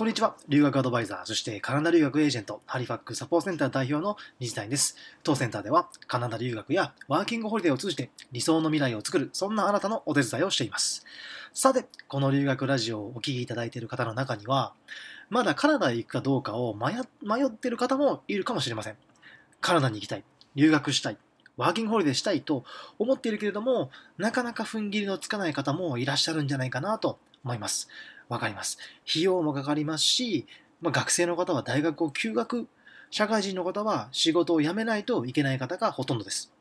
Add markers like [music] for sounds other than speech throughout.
こんにちは。留学アドバイザー、そしてカナダ留学エージェント、ハリファックサポートセンター代表の水谷です。当センターでは、カナダ留学やワーキングホリデーを通じて理想の未来を作る、そんなあなたのお手伝いをしています。さて、この留学ラジオをお聴きいただいている方の中には、まだカナダへ行くかどうかを迷っている方もいるかもしれません。カナダに行きたい、留学したい、ワーキングホリデーしたいと思っているけれども、なかなか踏ん切りのつかない方もいらっしゃるんじゃないかなと思います。わかります。費用もかかりますし、まあ、学生の方は大学を休学、社会人の方は仕事を辞めないといけない方がほとんどです。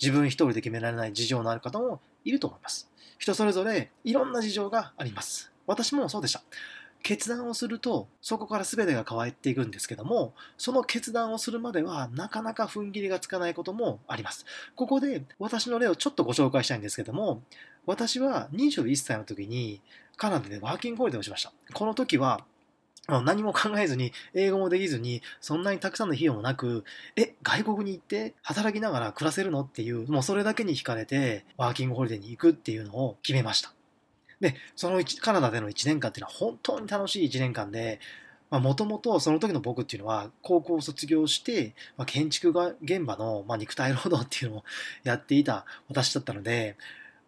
自分一人で決められない事情のある方もいると思います。人それぞれいろんな事情があります。私もそうでした。決断をするとそこから全てが変わっていくんですけどもその決断をするまではなかなか踏ん切りがつかないこともありますここで私の例をちょっとご紹介したいんですけども私は21歳の時にカナダでワーキングホリデーをしましたこの時は何も考えずに、英語もできずに、そんなにたくさんの費用もなく、え、外国に行って働きながら暮らせるのっていう、もうそれだけに惹かれて、ワーキングホリデーに行くっていうのを決めました。で、そのカナダでの1年間っていうのは本当に楽しい1年間で、もともとその時の僕っていうのは高校を卒業して、まあ、建築が現場の、まあ、肉体労働っていうのをやっていた私だったので、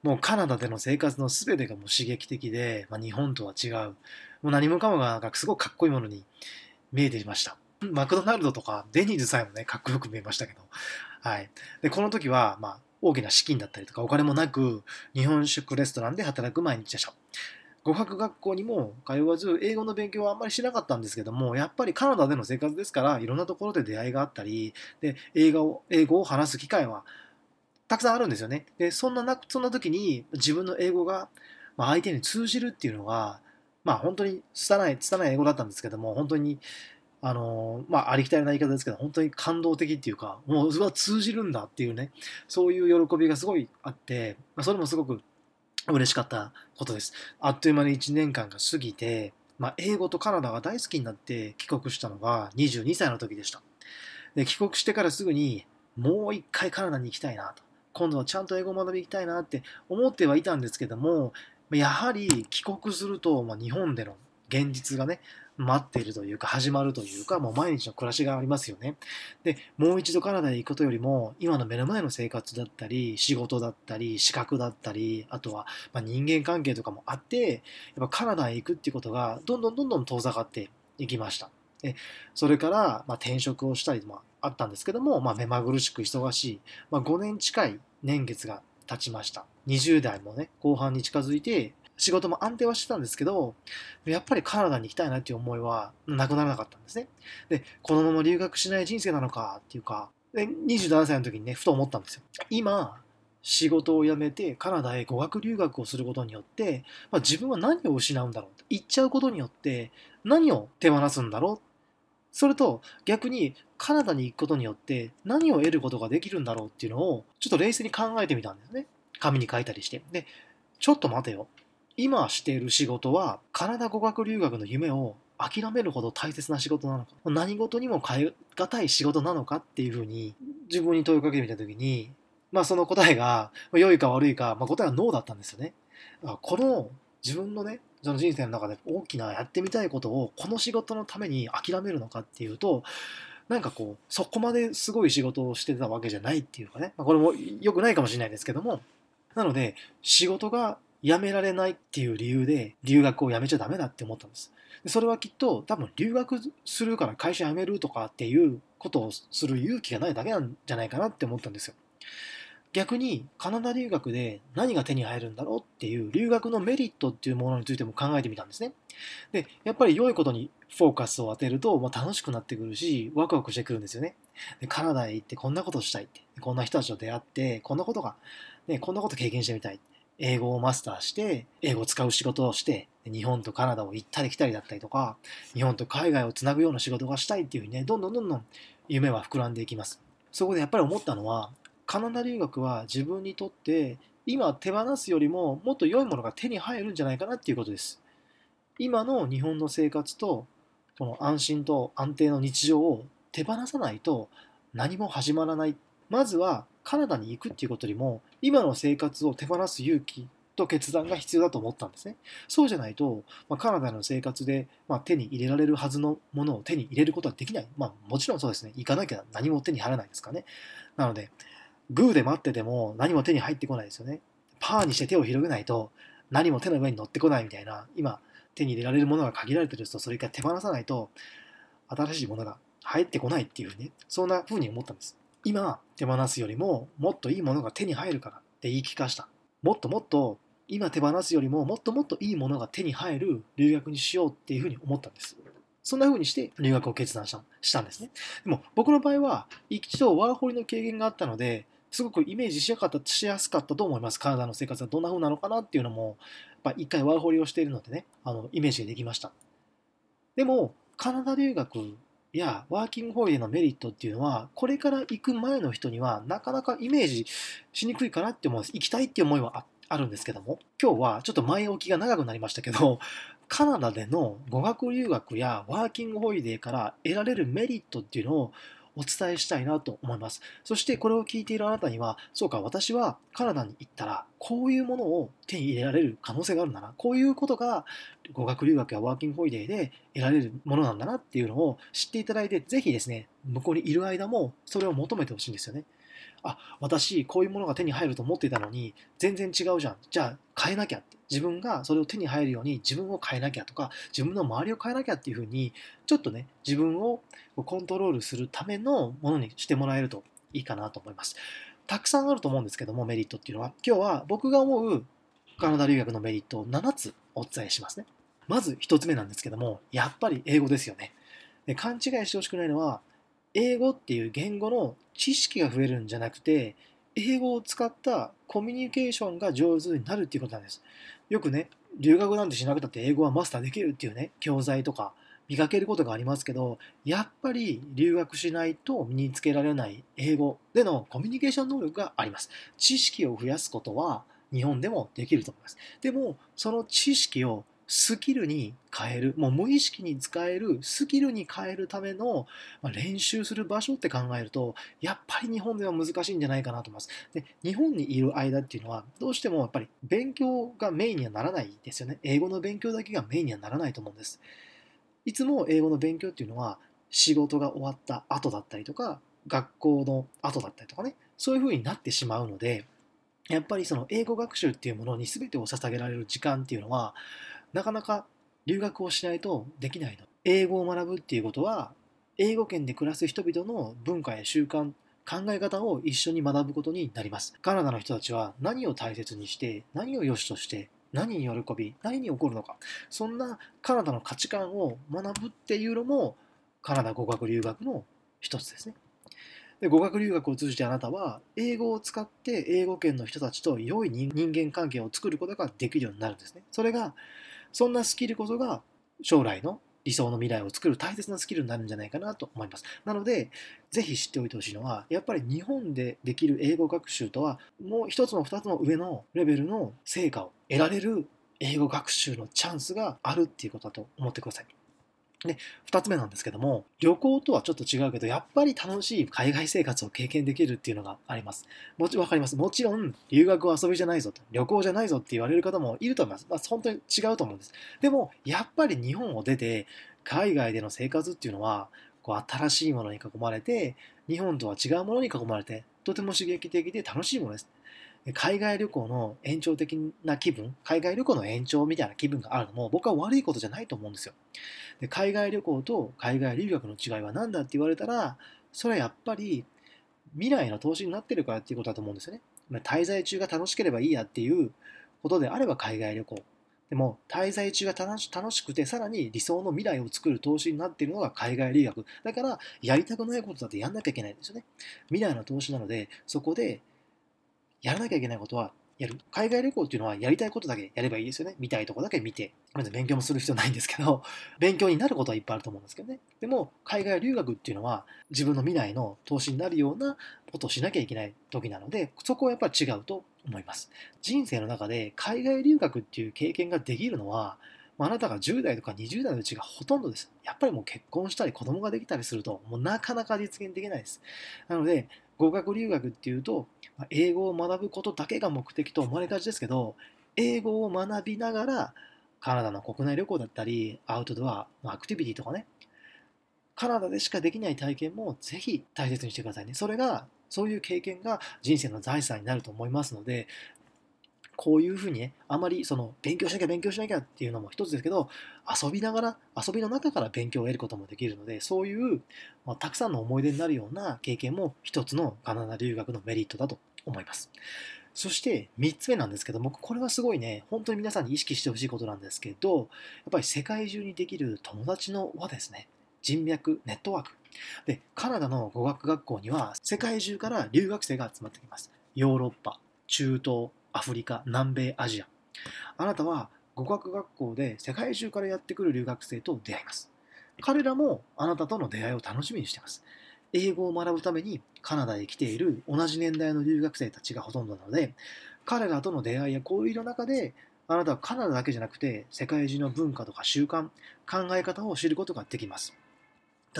もうカナダでの生活の全てがもう刺激的で、まあ、日本とは違う、もう何もかもがなんかすごくかっこいいものに見えていました。マクドナルドとかデニーズさえもね、かっこよく見えましたけど。はい。で、この時は、まあ、大きな資金だったりとかお金もなく日本食レストランで働く毎日でした。語学学校にも通わず英語の勉強はあんまりしなかったんですけどもやっぱりカナダでの生活ですからいろんなところで出会いがあったりで英語を英語を話す機会はたくさんあるんですよね。でそんななそんな時に自分の英語が相手に通じるっていうのがまあ本当に拙い拙い英語だったんですけども本当にあのまあ、ありきたりな言い方ですけど、本当に感動的っていうか、もう、うわ、通じるんだっていうね、そういう喜びがすごいあって、まあ、それもすごく嬉しかったことです。あっという間に1年間が過ぎて、まあ、英語とカナダが大好きになって帰国したのが22歳の時でした。で、帰国してからすぐに、もう一回カナダに行きたいなと。今度はちゃんと英語を学びたいなって思ってはいたんですけども、やはり帰国すると、まあ、日本での現実がね、待っているというか始まるというかもう毎日の暮らしがありますよね。でもう一度カナダへ行くことよりも今の目の前の生活だったり仕事だったり資格だったりあとはま人間関係とかもあってやっぱカナダへ行くっていうことがどんどんどんどん遠ざかっていきました。でそれからま転職をしたりもああったんですけども、まあ、目まぐるしく忙しい、まあ、5年近い年月が経ちました。20代もね後半に近づいて仕事も安定はしてたんですけど、やっぱりカナダに行きたいなっていう思いはなくならなかったんですね。で、このまま留学しない人生なのかっていうか、で27歳の時にね、ふと思ったんですよ。今、仕事を辞めてカナダへ語学留学をすることによって、まあ、自分は何を失うんだろう行っちゃうことによって何を手放すんだろうそれと逆にカナダに行くことによって何を得ることができるんだろうっていうのをちょっと冷静に考えてみたんですね。紙に書いたりして。で、ちょっと待てよ。今している仕事はカナダ語学留学の夢を諦めるほど大切な仕事なのか何事にも変え難い仕事なのかっていうふうに自分に問いかけてみた時にまあその答えが良いか悪いか、まあ、答えはノーだったんですよね。この自分のねその人生の中で大きなやってみたいことをこの仕事のために諦めるのかっていうとなんかこうそこまですごい仕事をしてたわけじゃないっていうかね、まあ、これも良くないかもしれないですけどもなので仕事が辞められないっていう理由で留学をやめちゃダメだって思ったんです。それはきっと多分留学するから会社辞めるとかっていうことをする勇気がないだけなんじゃないかなって思ったんですよ。逆にカナダ留学で何が手に入るんだろうっていう留学のメリットっていうものについても考えてみたんですね。で、やっぱり良いことにフォーカスを当てると、まあ、楽しくなってくるし、ワクワクしてくるんですよね。でカナダへ行ってこんなことしたいって、こんな人たちと出会って、こんなことが、ね、こんなこと経験してみたい。英語をマスターして、英語を使う仕事をして、日本とカナダを行ったり来たりだったりとか、日本と海外をつなぐような仕事がしたいっていうふうにね、どんどんどんどん夢は膨らんでいきます。そこでやっぱり思ったのは、カナダ留学は自分にとって今手放すよりももっと良いものが手に入るんじゃないかなっていうことです。今の日本の生活とこの安心と安定の日常を手放さないと何も始まらない。まずはカナダに行くっていうことよりも今の生活を手放す勇気と決断が必要だと思ったんですね。そうじゃないと、まあ、カナダの生活で、まあ、手に入れられるはずのものを手に入れることはできない。まあ、もちろんそうですね。行かなきゃ何も手に入らないですからね。なので、グーで待ってても何も手に入ってこないですよね。パーにして手を広げないと何も手の上に乗ってこないみたいな、今、手に入れられるものが限られてると、それから手放さないと、新しいものが入ってこないっていうふうに、そんな風に思ったんです。今、手放すよりも、もっといいものが手に入るからって言い聞かした。もっともっと今手放すよりももっともっといいものが手に入る留学にしようっていうふうに思ったんです。そんな風にして留学を決断したしたんですね。でも僕の場合は一度ワーホリの経験があったので、すごくイメージしやかったしやすかったと思います。カナダの生活はどんな風なのかなっていうのも、一回ワーホリをしているのでね、あのイメージができました。でも、カナダ留学やワーキングホリデーのメリットっていうのは、これから行く前の人にはなかなかイメージしにくいかなって思うんです。行きたいっていう思いはあるんですけども、今日はちょっと前置きが長くなりましたけど、カナダでの語学留学やワーキングホリデーから得られるメリットっていうのをお伝えしたいなと思います。そしてこれを聞いているあなたには、そうか、私はカナダに行ったら、こういうものを手に入れられる可能性があるんだな。こういうことが語学留学やワーキングホイデーで得られるものなんだなっていうのを知っていただいて、ぜひですね、向こうにいる間もそれを求めてほしいんですよね。あ私こういうものが手に入ると思っていたのに全然違うじゃん。じゃあ変えなきゃって。自分がそれを手に入るように自分を変えなきゃとか自分の周りを変えなきゃっていうふうにちょっとね自分をコントロールするためのものにしてもらえるといいかなと思います。たくさんあると思うんですけどもメリットっていうのは。今日は僕が思うカナダ留学のメリットを7つお伝えしますね。まず1つ目なんですけどもやっぱり英語ですよね。で勘違いしてほしくないのは英語っていう言語の知識が増えるんじゃなくて、英語を使ったコミュニケーションが上手になるっていうことなんです。よくね、留学なんてしなくたって英語はマスターできるっていうね、教材とか見かけることがありますけど、やっぱり留学しないと身につけられない英語でのコミュニケーション能力があります。知識を増やすことは日本でもできると思います。でも、その知識をスキルに変える、もう無意識に使えるスキルに変えるための、練習する場所って考えると、やっぱり日本では難しいんじゃないかなと思います。で、日本にいる間っていうのは、どうしてもやっぱり勉強がメインにはならないですよね。英語の勉強だけがメインにはならないと思うんです。いつも英語の勉強っていうのは、仕事が終わった後だったりとか、学校の後だったりとかね、そういう風になってしまうので、やっぱりその英語学習っていうものに全てを捧げられる時間っていうのは、なかなか留学をしないとできないの。英語を学ぶっていうことは、英語圏で暮らす人々の文化や習慣、考え方を一緒に学ぶことになります。カナダの人たちは何を大切にして、何を良しとして、何に喜び、何に起こるのか、そんなカナダの価値観を学ぶっていうのも、カナダ語学留学の一つですね。で語学留学を通じてあなたは英語を使って英語圏の人たちと良い人間関係を作ることができるようになるんですね。それがそんなスキルこそが将来の理想の未来を作る大切なスキルになるんじゃないかなと思います。なので、ぜひ知っておいてほしいのは、やっぱり日本でできる英語学習とは、もう一つも二つも上のレベルの成果を得られる英語学習のチャンスがあるっていうことだと思ってください。で、二つ目なんですけども、旅行とはちょっと違うけど、やっぱり楽しい海外生活を経験できるっていうのがあります。もちろんわかります。もちろん、留学は遊びじゃないぞと、旅行じゃないぞって言われる方もいると思います。まあ、本当に違うと思うんです。でも、やっぱり日本を出て、海外での生活っていうのは、こう新しいものに囲まれて、日本とは違うものに囲まれて、とても刺激的で楽しいものです。海外旅行の延長的な気分、海外旅行の延長みたいな気分があるのも僕は悪いことじゃないと思うんですよ。で海外旅行と海外留学の違いは何だって言われたら、それはやっぱり未来の投資になってるからっていうことだと思うんですよね。滞在中が楽しければいいやっていうことであれば海外旅行。でも滞在中が楽しくてさらに理想の未来を作る投資になっているのが海外留学。だからやりたくないことだってやんなきゃいけないんですよね。未来の投資なのでそこでやらなきゃいけないことはやる。海外旅行っていうのはやりたいことだけやればいいですよね。見たいとこだけ見て。まず勉強もする必要ないんですけど、[laughs] 勉強になることはいっぱいあると思うんですけどね。でも、海外留学っていうのは自分の未来の投資になるようなことをしなきゃいけない時なので、そこはやっぱり違うと思います。人生の中で海外留学っていう経験ができるのは、あなたが10代とか20代のうちがほとんどです。やっぱりもう結婚したり子供ができたりすると、もうなかなか実現できないです。なので、語学留学っていうとま、英語を学ぶことだけが目的と思われがちですけど、英語を学びながらカナダの国内旅行だったりアウトドアのアクティビティとかねカナダでしかできない体験もぜひ大切にしてくださいね。それがそういう経験が人生の財産になると思いますのでこういうふうにね、あまりその勉強しなきゃ勉強しなきゃっていうのも一つですけど、遊びながら、遊びの中から勉強を得ることもできるので、そういう、まあ、たくさんの思い出になるような経験も一つのカナダ留学のメリットだと思います。そして3つ目なんですけども、これはすごいね、本当に皆さんに意識してほしいことなんですけど、やっぱり世界中にできる友達の輪ですね。人脈、ネットワーク。で、カナダの語学学校には世界中から留学生が集まってきます。ヨーロッパ、中東、アフリカ、南米、アジア。あなたは語学学校で世界中からやってくる留学生と出会います。彼らもあなたとの出会いを楽しみにしています。英語を学ぶためにカナダへ来ている同じ年代の留学生たちがほとんどなので、彼らとの出会いや交流の中で、あなたはカナダだけじゃなくて世界中の文化とか習慣、考え方を知ることができます。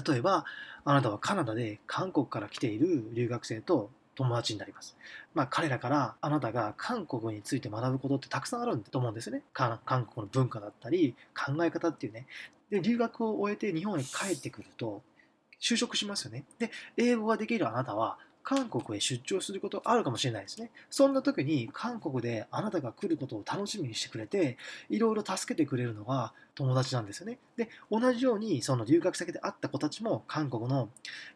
例えば、あなたはカナダで韓国から来ている留学生と友達になります。まあ、彼らからあなたが韓国について学ぶことってたくさんあると思うんですよね。韓国の文化だったり、考え方っていうね。で、留学を終えて日本に帰ってくると、就職しますよね。で、英語ができるあなたは、韓国へ出張することあるかもしれないですね。そんな時に韓国であなたが来ることを楽しみにしてくれて、いろいろ助けてくれるのが友達なんですよね。で、同じようにその留学先で会った子たちも韓国の、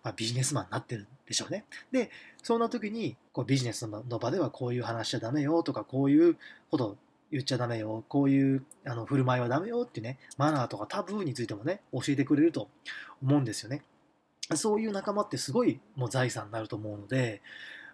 まビジネスマンになってるんでしょうね。で、そんな時にこうビジネスの場ではこういう話しちゃダメよとか、こういうことを言っちゃダメよ、こういうあの振る舞いはダメよっていうね、マナーとかタブーについてもね、教えてくれると思うんですよね。そういう仲間ってすごいもう財産になると思うので、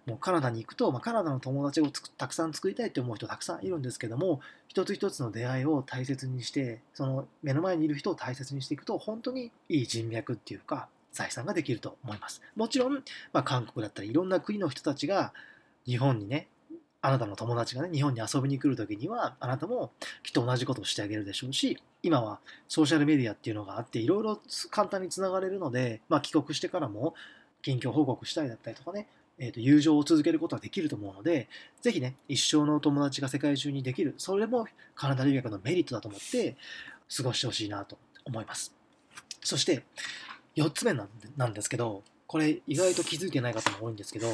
もうカナダに行くと、まあ、カナダの友達をたくさん作りたいって思う人たくさんいるんですけども、一つ一つの出会いを大切にして、その目の前にいる人を大切にしていくと、本当にいい人脈っていうか、財産ができると思います。もちろん、まあ、韓国だったりいろんな国の人たちが日本にね、あなたの友達がね、日本に遊びに来るときには、あなたもきっと同じことをしてあげるでしょうし、今はソーシャルメディアっていうのがあって、いろいろ簡単につながれるので、まあ、帰国してからも近況報告したりだったりとかね、えー、と友情を続けることができると思うので、ぜひね、一生の友達が世界中にできる、それもカナダ留学のメリットだと思って過ごしてほしいなと思います。そして、4つ目なんですけど、これ意外と気づいてない方も多いんですけど、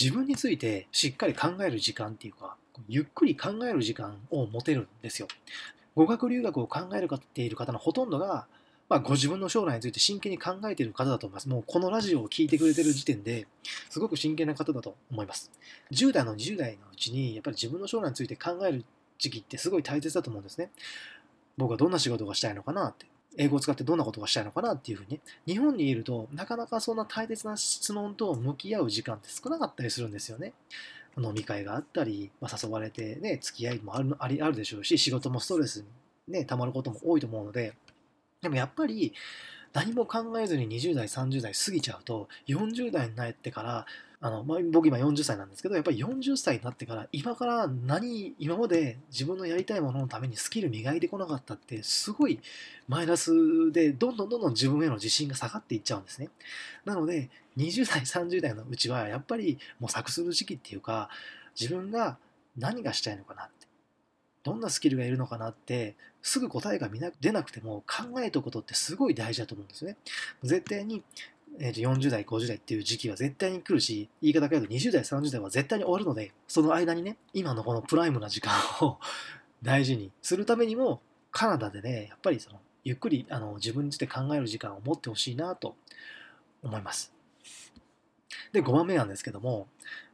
自分についてしっかり考える時間っていうか、ゆっくり考える時間を持てるんですよ。語学留学を考えるかっている方のほとんどが、まあ、ご自分の将来について真剣に考えている方だと思います。もうこのラジオを聴いてくれている時点ですごく真剣な方だと思います。10代の20代のうちにやっぱり自分の将来について考える時期ってすごい大切だと思うんですね。僕はどんな仕事がしたいのかなって。英語を使ってどんなことがしたいのかなっていうふうに、日本にいるとなかなかそんな大切な質問と向き合う時間って少なかったりするんですよね。飲み会があったり、まあ、誘われてね、付き合いもあるありあるでしょうし、仕事もストレスにね、溜まることも多いと思うので、でもやっぱり何も考えずに20代、30代過ぎちゃうと、40代になってからあの、まあ、僕今40歳なんですけど、やっぱり40歳になってから、今から何、今まで自分のやりたいもののためにスキル磨いてこなかったって、すごいマイナスで、どんどんどんどん自分への自信が下がっていっちゃうんですね。なので、20代、30代のうちは、やっぱり模索する時期っていうか、自分が何がしたいのかなって、どんなスキルがいるのかなって、すぐ答えが出なくても考えておくことってすごい大事だと思うんですね。絶対にえー、と40代、50代っていう時期は絶対に来るし、言い方変えると20代、30代は絶対に終わるので、その間にね、今のこのプライムな時間を [laughs] 大事にするためにも、カナダでね、やっぱりその、ゆっくりあの自分について考える時間を持ってほしいなと思います。で、5番目なんですけども、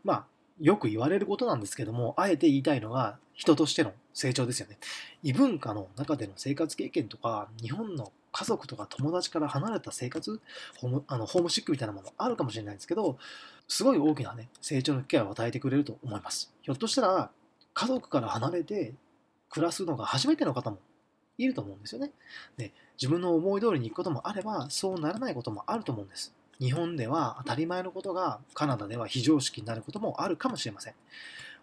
まあ、よく言われることなんですけども、あえて言いたいのが、人としての成長ですよね。異文化の中での生活経験とか、日本の家族とか友達から離れた生活？ホームあのホームシックみたいなものあるかもしれないんですけどすごい大きなね成長の機会を与えてくれると思います。ひょっとしたら家族から離れて暮らすのが初めての方もいると思うんですよね。で自分の思い通りに行くこともあればそうならないこともあると思うんです。日本では当たり前のことがカナダでは非常識になることもあるかもしれません。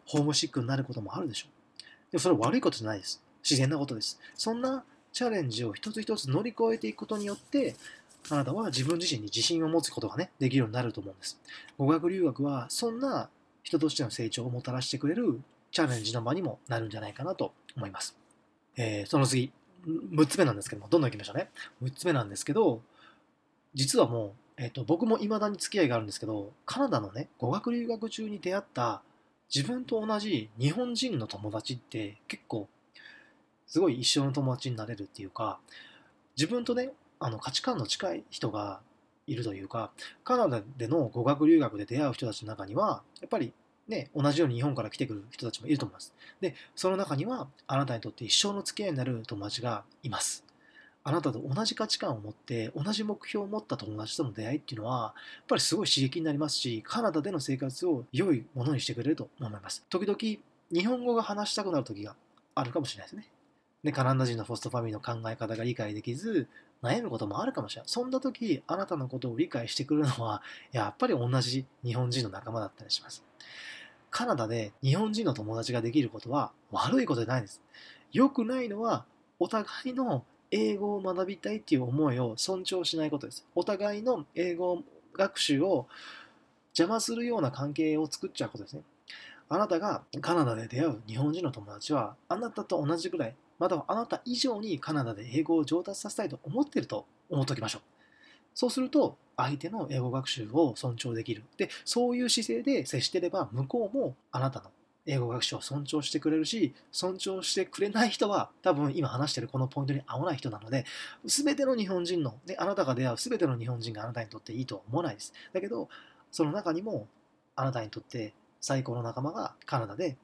ホームシックになることもあるでしょう。でもそれは悪いことじゃないです。自然なことです。そんなチャレンジを一つ一つ乗り越えていくことによって、あなたは自分自身に自信を持つことがね、できるようになると思うんです。語学留学は、そんな人としての成長をもたらしてくれるチャレンジの場にもなるんじゃないかなと思います。えー、その次、6つ目なんですけども、どんどん行きましょうね。6つ目なんですけど、実はもう、えーと、僕も未だに付き合いがあるんですけど、カナダのね、語学留学中に出会った自分と同じ日本人の友達って結構、すごい一生の友達になれるっていうか、自分とね、あの価値観の近い人がいるというか、カナダでの語学留学で出会う人たちの中には、やっぱりね、同じように日本から来てくる人たちもいると思います。で、その中には、あなたにとって一生の付き合いになる友達がいます。あなたと同じ価値観を持って、同じ目標を持った友達との出会いっていうのは、やっぱりすごい刺激になりますし、カナダでの生活を良いものにしてくれると思います。時々、日本語が話したくなる時があるかもしれないですね。で、カナダ人のホストファミリーの考え方が理解できず、悩むこともあるかもしれない。そんな時、あなたのことを理解してくるのは、やっぱり同じ日本人の仲間だったりします。カナダで日本人の友達ができることは悪いことじゃないです。良くないのは、お互いの英語を学びたいっていう思いを尊重しないことです。お互いの英語学習を邪魔するような関係を作っちゃうことですね。あなたがカナダで出会う日本人の友達は、あなたと同じくらい、またはあなた以上にカナダで英語を上達させたいと思っていると思っておきましょう。そうすると、相手の英語学習を尊重できる。で、そういう姿勢で接してれば、向こうもあなたの英語学習を尊重してくれるし、尊重してくれない人は、多分今話してるこのポイントに合わない人なので、全ての日本人の、ね、あなたが出会う全ての日本人があなたにとっていいとは思わないです。だけど、その中にも、あなたにとって最高の仲間がカナダで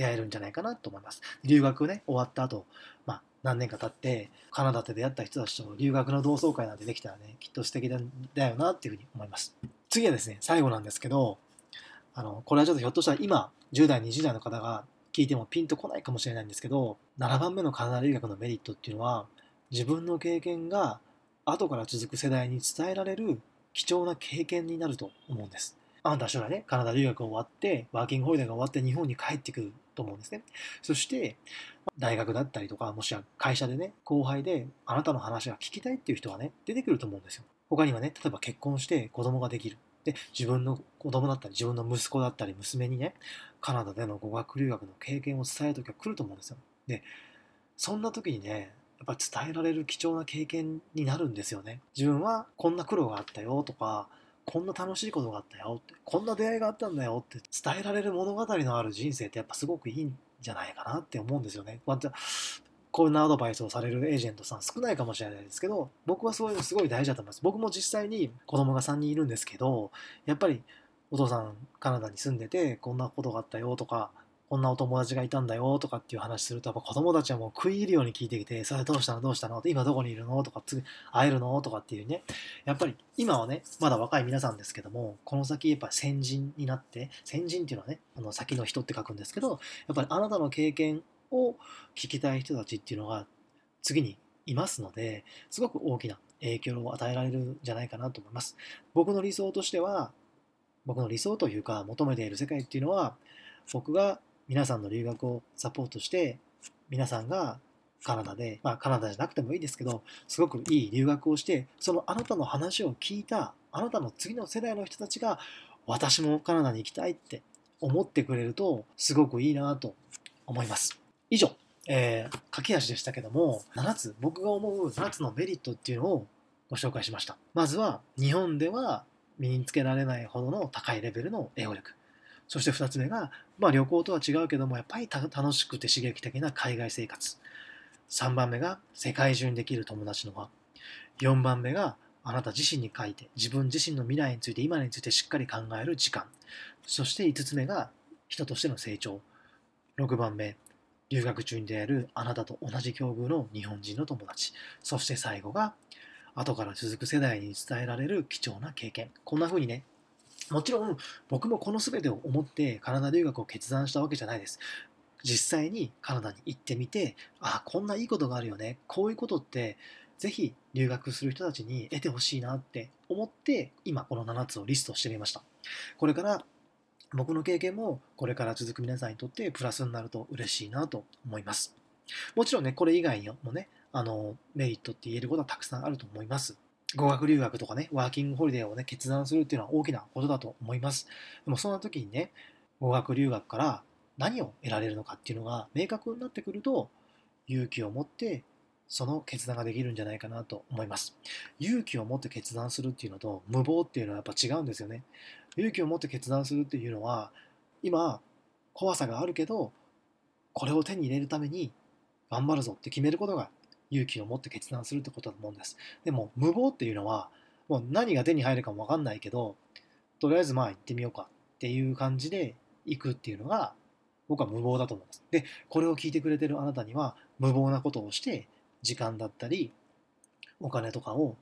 出会えるんじゃないかなと思います。留学ね、終わった後、まあ、何年か経ってカナダで出会った人たちと留学の同窓会なんてできたらねきっと素敵だよなっていうふうに思います次はですね最後なんですけどあのこれはちょっとひょっとしたら今10代20代の方が聞いてもピンとこないかもしれないんですけど7番目のカナダ留学のメリットっていうのは自分の経験が後から続く世代に伝えられる貴重な経験になると思うんですあなた将来ね、カナダ留学終わって、ワーキングホリデーが終わって日本に帰ってくると思うんですね。そして、大学だったりとか、もしくは会社でね、後輩であなたの話が聞きたいっていう人はね、出てくると思うんですよ。他にはね、例えば結婚して子供ができる。で、自分の子供だったり、自分の息子だったり、娘にね、カナダでの語学留学の経験を伝える時が来ると思うんですよ。で、そんな時にね、やっぱり伝えられる貴重な経験になるんですよね。自分はこんな苦労があったよとか、こんな楽しいことがあったよって、こんな出会いがあったんだよって伝えられる物語のある人生ってやっぱすごくいいんじゃないかなって思うんですよね。まあこんなアドバイスをされるエージェントさん少ないかもしれないですけど、僕はそういうのすごい大事だと思います。僕も実際に子供が3人いるんですけど、やっぱりお父さんカナダに住んでてこんなことがあったよとか、こんなお友達がいたんだよとかっていう話すると、やっぱ子供たちはもう食い入るように聞いてきて、それどうしたの？どうしたの？今どこにいるの？とか、次会えるの？とかっていうね。やっぱり今はね、まだ若い皆さんですけども、この先やっぱ先人になって、先人っていうのはね、あの先の人って書くんですけど、やっぱりあなたの経験を聞きたい人たちっていうのが次にいますので、すごく大きな影響を与えられるんじゃないかなと思います。僕の理想としては、僕の理想というか求めている世界っていうのは、僕が皆さんの留学をサポートして皆さんがカナダで、まあ、カナダじゃなくてもいいですけどすごくいい留学をしてそのあなたの話を聞いたあなたの次の世代の人たちが私もカナダに行きたいって思ってくれるとすごくいいなと思います。以上、えー、駆け足でしたけども7つ僕が思う7つのメリットっていうのをご紹介しました。まずは日本では身につけられないほどの高いレベルの英語力。そして2つ目が、まあ、旅行とは違うけどもやっぱり楽しくて刺激的な海外生活。3番目が世界中にできる友達の輪。4番目があなた自身に書いて自分自身の未来について今についてしっかり考える時間。そして5つ目が人としての成長。6番目留学中に出会えるあなたと同じ境遇の日本人の友達。そして最後が後から続く世代に伝えられる貴重な経験。こんな風にねもちろん僕もこの全てを思ってカナダ留学を決断したわけじゃないです。実際にカナダに行ってみて、ああ、こんないいことがあるよね。こういうことってぜひ留学する人たちに得てほしいなって思って今この7つをリストしてみました。これから僕の経験もこれから続く皆さんにとってプラスになると嬉しいなと思います。もちろんね、これ以外にもね、あのメリットって言えることはたくさんあると思います。語学留学とかね、ワーキングホリデーをね、決断するっていうのは大きなことだと思います。でもそんな時にね、語学留学から何を得られるのかっていうのが明確になってくると勇気を持ってその決断ができるんじゃないかなと思います勇気を持って決断するっていうのと無謀っていうのはやっぱ違うんですよね勇気を持って決断するっていうのは今怖さがあるけどこれを手に入れるために頑張るぞって決めることが勇気を持って決断するってことだと思うんですでも無謀っていうのはもう何が手に入るかも分かんないけどとりあえずまあ行ってみようかっていう感じで行くっていうのが僕は無謀だと思うんです。で、これを聞いてくれてるあなたには無謀なことをして時間だったりお金とかを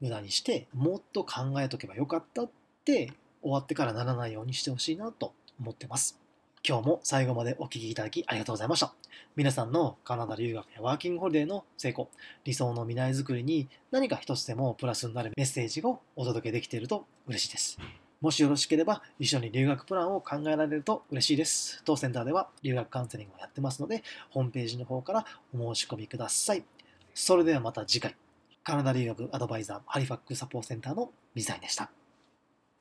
無駄にしてもっと考えとけばよかったって終わってからならないようにしてほしいなと思ってます。今日も最後までお聴きいただきありがとうございました。皆さんのカナダ留学やワーキングホリデーの成功、理想の未来づくりに何か一つでもプラスになるメッセージをお届けできていると嬉しいです。もしよろしければ一緒に留学プランを考えられると嬉しいです。当センターでは留学カウンセリングをやってますので、ホームページの方からお申し込みください。それではまた次回。カナダ留学アドバイザーハリファックサポートセンターの水谷でした。